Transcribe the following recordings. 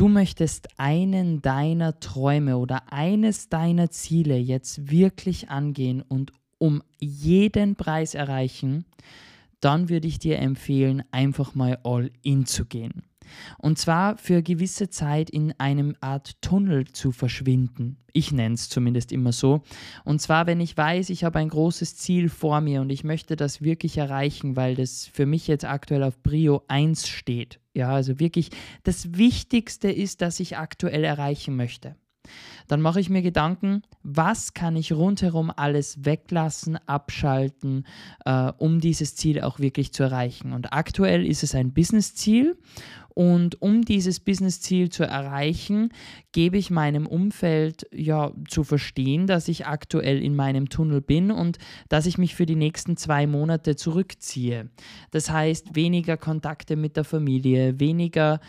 du möchtest einen deiner Träume oder eines deiner Ziele jetzt wirklich angehen und um jeden Preis erreichen, dann würde ich dir empfehlen, einfach mal all in zu gehen. Und zwar für gewisse Zeit in einem Art Tunnel zu verschwinden. Ich nenne es zumindest immer so. Und zwar, wenn ich weiß, ich habe ein großes Ziel vor mir und ich möchte das wirklich erreichen, weil das für mich jetzt aktuell auf Brio 1 steht. Ja, also wirklich das Wichtigste ist, das ich aktuell erreichen möchte dann mache ich mir Gedanken, was kann ich rundherum alles weglassen, abschalten, äh, um dieses Ziel auch wirklich zu erreichen. Und aktuell ist es ein Business-Ziel und um dieses Business-Ziel zu erreichen, gebe ich meinem Umfeld ja zu verstehen, dass ich aktuell in meinem Tunnel bin und dass ich mich für die nächsten zwei Monate zurückziehe. Das heißt, weniger Kontakte mit der Familie, weniger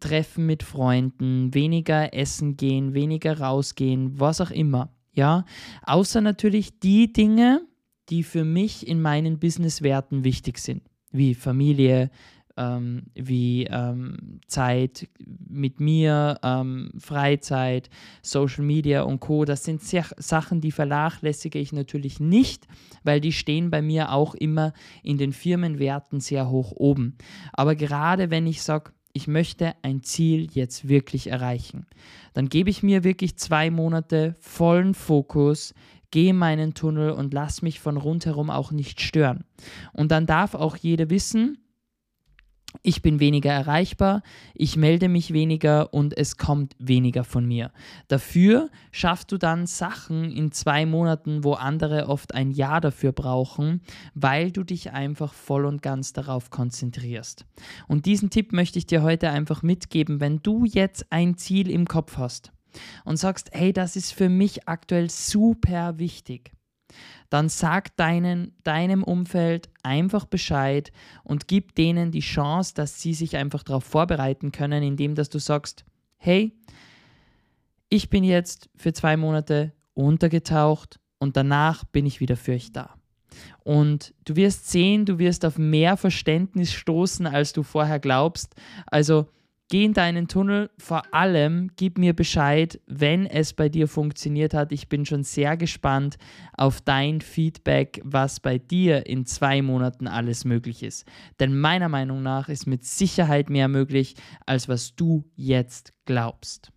Treffen mit Freunden, weniger essen gehen, weniger rausgehen, was auch immer. Ja, außer natürlich die Dinge, die für mich in meinen Businesswerten wichtig sind, wie Familie, ähm, wie ähm, Zeit mit mir, ähm, Freizeit, Social Media und Co. Das sind sehr, Sachen, die vernachlässige ich natürlich nicht, weil die stehen bei mir auch immer in den Firmenwerten sehr hoch oben. Aber gerade wenn ich sage, ich möchte ein Ziel jetzt wirklich erreichen, dann gebe ich mir wirklich zwei Monate vollen Fokus, gehe meinen Tunnel und lass mich von rundherum auch nicht stören. Und dann darf auch jeder wissen, ich bin weniger erreichbar, ich melde mich weniger und es kommt weniger von mir. Dafür schaffst du dann Sachen in zwei Monaten, wo andere oft ein Jahr dafür brauchen, weil du dich einfach voll und ganz darauf konzentrierst. Und diesen Tipp möchte ich dir heute einfach mitgeben, wenn du jetzt ein Ziel im Kopf hast und sagst, hey, das ist für mich aktuell super wichtig dann sag deinen, deinem Umfeld einfach Bescheid und gib denen die Chance, dass sie sich einfach darauf vorbereiten können, indem dass du sagst, hey, ich bin jetzt für zwei Monate untergetaucht und danach bin ich wieder für euch da. Und du wirst sehen, du wirst auf mehr Verständnis stoßen, als du vorher glaubst. Also Geh in deinen Tunnel, vor allem gib mir Bescheid, wenn es bei dir funktioniert hat. Ich bin schon sehr gespannt auf dein Feedback, was bei dir in zwei Monaten alles möglich ist. Denn meiner Meinung nach ist mit Sicherheit mehr möglich, als was du jetzt glaubst.